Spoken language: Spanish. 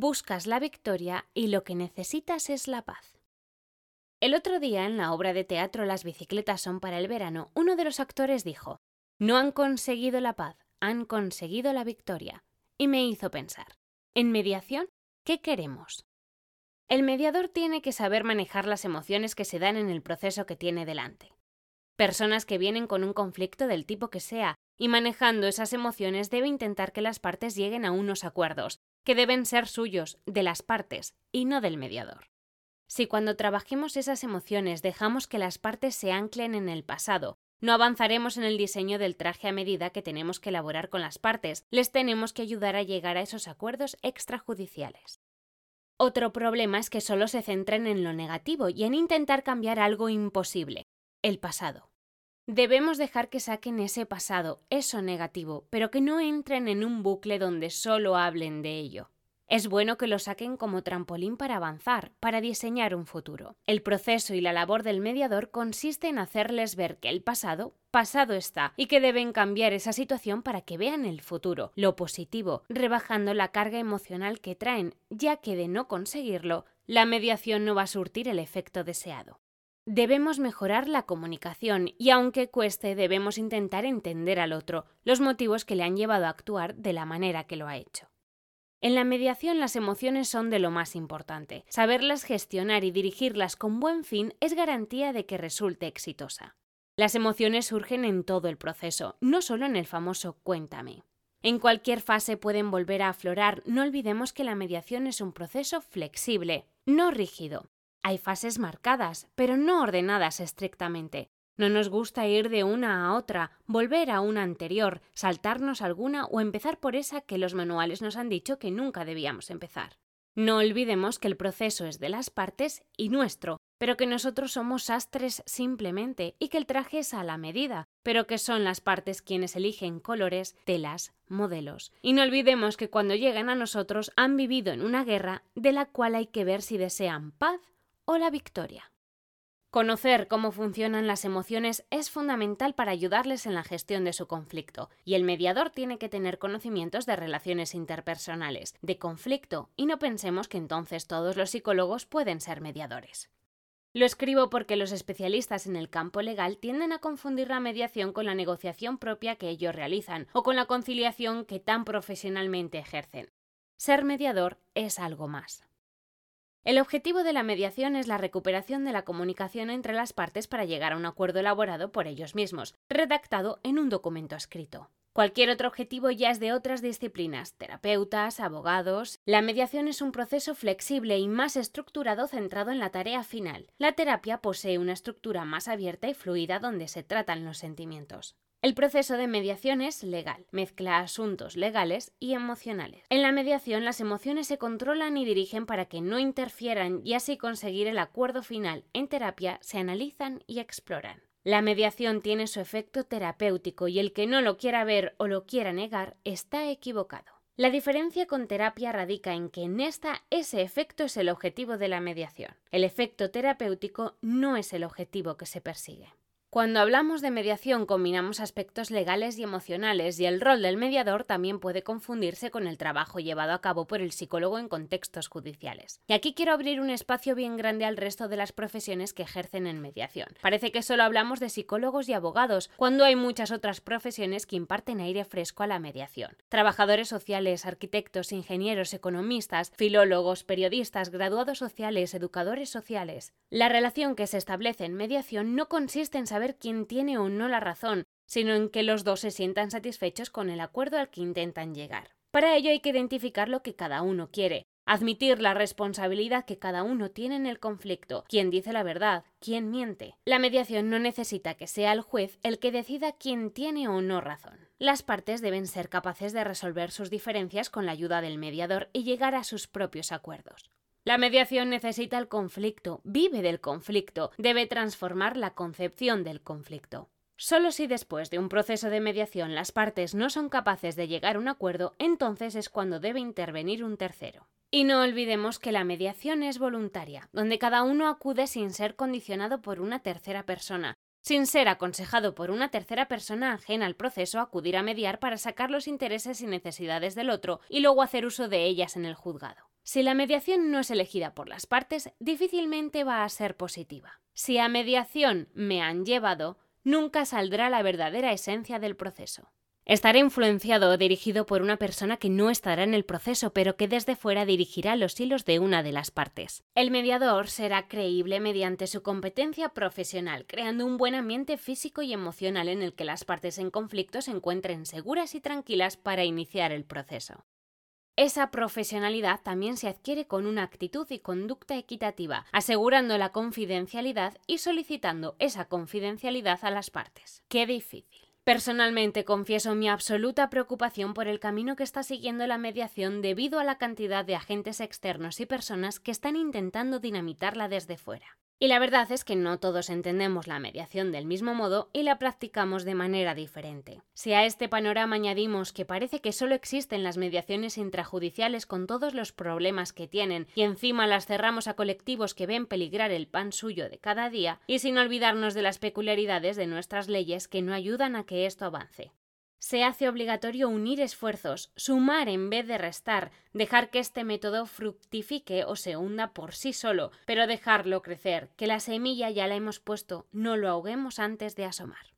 buscas la victoria y lo que necesitas es la paz. El otro día en la obra de teatro Las bicicletas son para el verano, uno de los actores dijo, No han conseguido la paz, han conseguido la victoria. Y me hizo pensar, en mediación, ¿qué queremos? El mediador tiene que saber manejar las emociones que se dan en el proceso que tiene delante. Personas que vienen con un conflicto del tipo que sea y manejando esas emociones debe intentar que las partes lleguen a unos acuerdos, que deben ser suyos, de las partes, y no del mediador. Si cuando trabajemos esas emociones dejamos que las partes se anclen en el pasado, no avanzaremos en el diseño del traje a medida que tenemos que elaborar con las partes, les tenemos que ayudar a llegar a esos acuerdos extrajudiciales. Otro problema es que solo se centren en lo negativo y en intentar cambiar algo imposible, el pasado. Debemos dejar que saquen ese pasado, eso negativo, pero que no entren en un bucle donde solo hablen de ello. Es bueno que lo saquen como trampolín para avanzar, para diseñar un futuro. El proceso y la labor del mediador consiste en hacerles ver que el pasado, pasado está, y que deben cambiar esa situación para que vean el futuro, lo positivo, rebajando la carga emocional que traen, ya que de no conseguirlo, la mediación no va a surtir el efecto deseado. Debemos mejorar la comunicación y aunque cueste debemos intentar entender al otro los motivos que le han llevado a actuar de la manera que lo ha hecho. En la mediación las emociones son de lo más importante. Saberlas gestionar y dirigirlas con buen fin es garantía de que resulte exitosa. Las emociones surgen en todo el proceso, no solo en el famoso cuéntame. En cualquier fase pueden volver a aflorar, no olvidemos que la mediación es un proceso flexible, no rígido. Hay fases marcadas, pero no ordenadas estrictamente. No nos gusta ir de una a otra, volver a una anterior, saltarnos alguna o empezar por esa que los manuales nos han dicho que nunca debíamos empezar. No olvidemos que el proceso es de las partes y nuestro, pero que nosotros somos sastres simplemente y que el traje es a la medida, pero que son las partes quienes eligen colores, telas, modelos. Y no olvidemos que cuando llegan a nosotros han vivido en una guerra de la cual hay que ver si desean paz o la victoria. Conocer cómo funcionan las emociones es fundamental para ayudarles en la gestión de su conflicto, y el mediador tiene que tener conocimientos de relaciones interpersonales, de conflicto, y no pensemos que entonces todos los psicólogos pueden ser mediadores. Lo escribo porque los especialistas en el campo legal tienden a confundir la mediación con la negociación propia que ellos realizan o con la conciliación que tan profesionalmente ejercen. Ser mediador es algo más. El objetivo de la mediación es la recuperación de la comunicación entre las partes para llegar a un acuerdo elaborado por ellos mismos, redactado en un documento escrito. Cualquier otro objetivo ya es de otras disciplinas, terapeutas, abogados. La mediación es un proceso flexible y más estructurado centrado en la tarea final. La terapia posee una estructura más abierta y fluida donde se tratan los sentimientos. El proceso de mediación es legal, mezcla asuntos legales y emocionales. En la mediación las emociones se controlan y dirigen para que no interfieran y así conseguir el acuerdo final. En terapia se analizan y exploran. La mediación tiene su efecto terapéutico y el que no lo quiera ver o lo quiera negar está equivocado. La diferencia con terapia radica en que en esta ese efecto es el objetivo de la mediación. El efecto terapéutico no es el objetivo que se persigue. Cuando hablamos de mediación combinamos aspectos legales y emocionales y el rol del mediador también puede confundirse con el trabajo llevado a cabo por el psicólogo en contextos judiciales. Y aquí quiero abrir un espacio bien grande al resto de las profesiones que ejercen en mediación. Parece que solo hablamos de psicólogos y abogados, cuando hay muchas otras profesiones que imparten aire fresco a la mediación. Trabajadores sociales, arquitectos, ingenieros, economistas, filólogos, periodistas, graduados sociales, educadores sociales. La relación que se establece en mediación no consiste en saber quién tiene o no la razón, sino en que los dos se sientan satisfechos con el acuerdo al que intentan llegar. Para ello hay que identificar lo que cada uno quiere, admitir la responsabilidad que cada uno tiene en el conflicto, quién dice la verdad, quién miente. La mediación no necesita que sea el juez el que decida quién tiene o no razón. Las partes deben ser capaces de resolver sus diferencias con la ayuda del mediador y llegar a sus propios acuerdos. La mediación necesita el conflicto, vive del conflicto, debe transformar la concepción del conflicto. Solo si después de un proceso de mediación las partes no son capaces de llegar a un acuerdo, entonces es cuando debe intervenir un tercero. Y no olvidemos que la mediación es voluntaria, donde cada uno acude sin ser condicionado por una tercera persona, sin ser aconsejado por una tercera persona ajena al proceso acudir a mediar para sacar los intereses y necesidades del otro y luego hacer uso de ellas en el juzgado. Si la mediación no es elegida por las partes, difícilmente va a ser positiva. Si a mediación me han llevado, nunca saldrá la verdadera esencia del proceso. Estará influenciado o dirigido por una persona que no estará en el proceso, pero que desde fuera dirigirá los hilos de una de las partes. El mediador será creíble mediante su competencia profesional, creando un buen ambiente físico y emocional en el que las partes en conflicto se encuentren seguras y tranquilas para iniciar el proceso. Esa profesionalidad también se adquiere con una actitud y conducta equitativa, asegurando la confidencialidad y solicitando esa confidencialidad a las partes. Qué difícil. Personalmente confieso mi absoluta preocupación por el camino que está siguiendo la mediación debido a la cantidad de agentes externos y personas que están intentando dinamitarla desde fuera. Y la verdad es que no todos entendemos la mediación del mismo modo y la practicamos de manera diferente. Si a este panorama añadimos que parece que solo existen las mediaciones intrajudiciales con todos los problemas que tienen y encima las cerramos a colectivos que ven peligrar el pan suyo de cada día, y sin olvidarnos de las peculiaridades de nuestras leyes que no ayudan a que esto avance se hace obligatorio unir esfuerzos, sumar en vez de restar, dejar que este método fructifique o se hunda por sí solo, pero dejarlo crecer, que la semilla ya la hemos puesto, no lo ahoguemos antes de asomar.